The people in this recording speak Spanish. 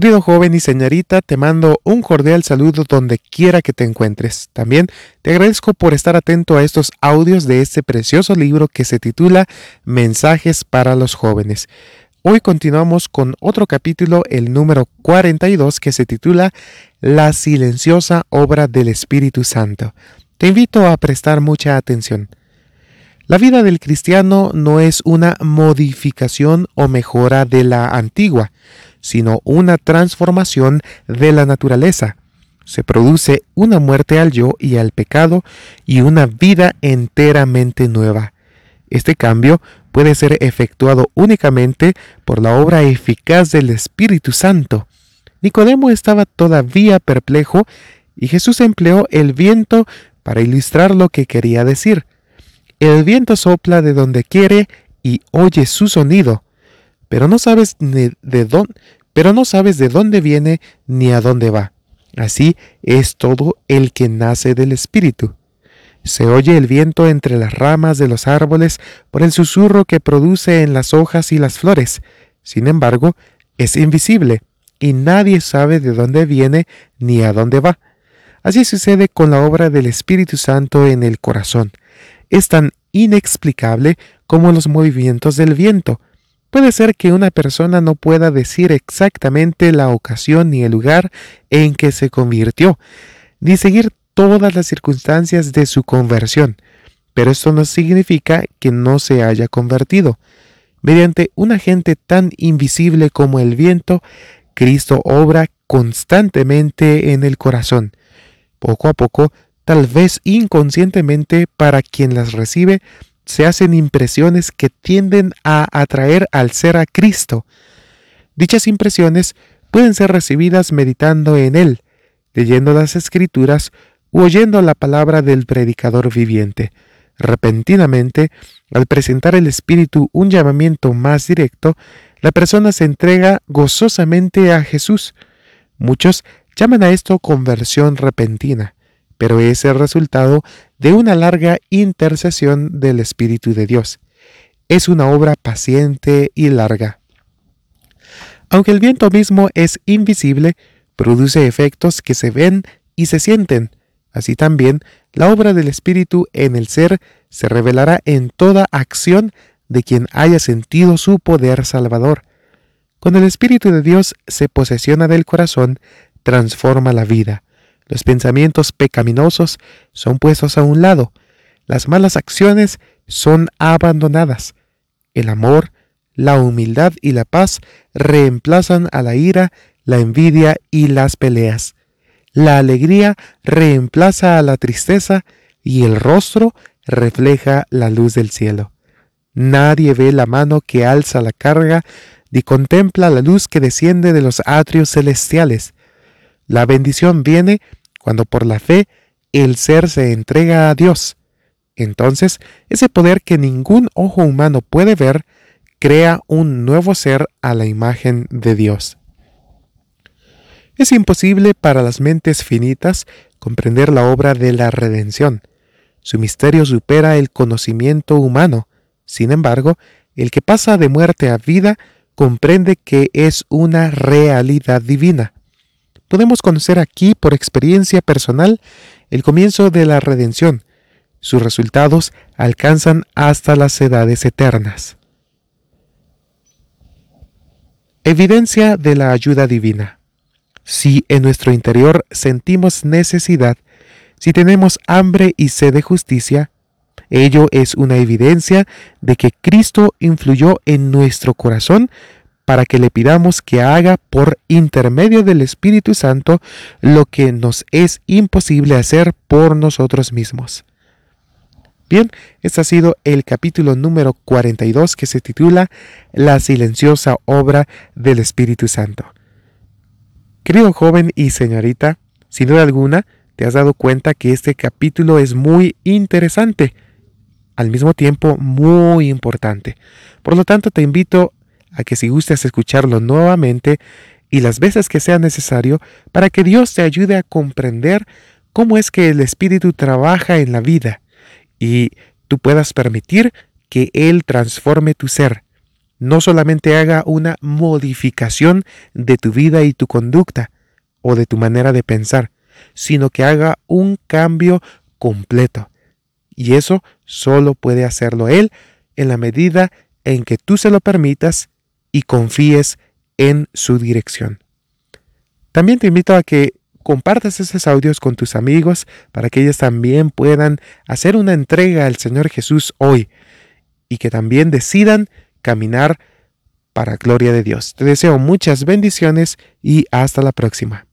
Querido joven y señorita, te mando un cordial saludo donde quiera que te encuentres. También te agradezco por estar atento a estos audios de este precioso libro que se titula Mensajes para los jóvenes. Hoy continuamos con otro capítulo, el número 42, que se titula La silenciosa obra del Espíritu Santo. Te invito a prestar mucha atención. La vida del cristiano no es una modificación o mejora de la antigua, sino una transformación de la naturaleza. Se produce una muerte al yo y al pecado y una vida enteramente nueva. Este cambio puede ser efectuado únicamente por la obra eficaz del Espíritu Santo. Nicodemo estaba todavía perplejo y Jesús empleó el viento para ilustrar lo que quería decir. El viento sopla de donde quiere y oye su sonido, pero no sabes de dónde, de dónde viene ni a dónde va. Así es todo el que nace del Espíritu. Se oye el viento entre las ramas de los árboles por el susurro que produce en las hojas y las flores. Sin embargo, es invisible y nadie sabe de dónde viene ni a dónde va. Así sucede con la obra del Espíritu Santo en el corazón. Es tan inexplicable como los movimientos del viento, Puede ser que una persona no pueda decir exactamente la ocasión ni el lugar en que se convirtió, ni seguir todas las circunstancias de su conversión, pero esto no significa que no se haya convertido. Mediante un agente tan invisible como el viento, Cristo obra constantemente en el corazón. Poco a poco, tal vez inconscientemente para quien las recibe, se hacen impresiones que tienden a atraer al ser a Cristo. Dichas impresiones pueden ser recibidas meditando en Él, leyendo las escrituras u oyendo la palabra del predicador viviente. Repentinamente, al presentar el Espíritu un llamamiento más directo, la persona se entrega gozosamente a Jesús. Muchos llaman a esto conversión repentina pero es el resultado de una larga intercesión del Espíritu de Dios. Es una obra paciente y larga. Aunque el viento mismo es invisible, produce efectos que se ven y se sienten. Así también, la obra del Espíritu en el ser se revelará en toda acción de quien haya sentido su poder salvador. Cuando el Espíritu de Dios se posesiona del corazón, transforma la vida. Los pensamientos pecaminosos son puestos a un lado. Las malas acciones son abandonadas. El amor, la humildad y la paz reemplazan a la ira, la envidia y las peleas. La alegría reemplaza a la tristeza y el rostro refleja la luz del cielo. Nadie ve la mano que alza la carga ni contempla la luz que desciende de los atrios celestiales. La bendición viene cuando por la fe el ser se entrega a Dios. Entonces, ese poder que ningún ojo humano puede ver, crea un nuevo ser a la imagen de Dios. Es imposible para las mentes finitas comprender la obra de la redención. Su misterio supera el conocimiento humano. Sin embargo, el que pasa de muerte a vida comprende que es una realidad divina podemos conocer aquí por experiencia personal el comienzo de la redención. Sus resultados alcanzan hasta las edades eternas. Evidencia de la ayuda divina. Si en nuestro interior sentimos necesidad, si tenemos hambre y sed de justicia, ello es una evidencia de que Cristo influyó en nuestro corazón para que le pidamos que haga por intermedio del Espíritu Santo lo que nos es imposible hacer por nosotros mismos. Bien, este ha sido el capítulo número 42 que se titula La silenciosa obra del Espíritu Santo. Querido joven y señorita, sin duda alguna, te has dado cuenta que este capítulo es muy interesante, al mismo tiempo muy importante. Por lo tanto, te invito a que si gustas escucharlo nuevamente y las veces que sea necesario para que Dios te ayude a comprender cómo es que el Espíritu trabaja en la vida y tú puedas permitir que Él transforme tu ser. no solamente haga una modificación de tu vida y tu conducta o de tu manera de pensar, sino que haga un cambio completo. Y eso solo puede hacerlo Él en la medida en que tú se lo permitas y confíes en su dirección. También te invito a que compartas esos audios con tus amigos para que ellos también puedan hacer una entrega al Señor Jesús hoy y que también decidan caminar para gloria de Dios. Te deseo muchas bendiciones y hasta la próxima.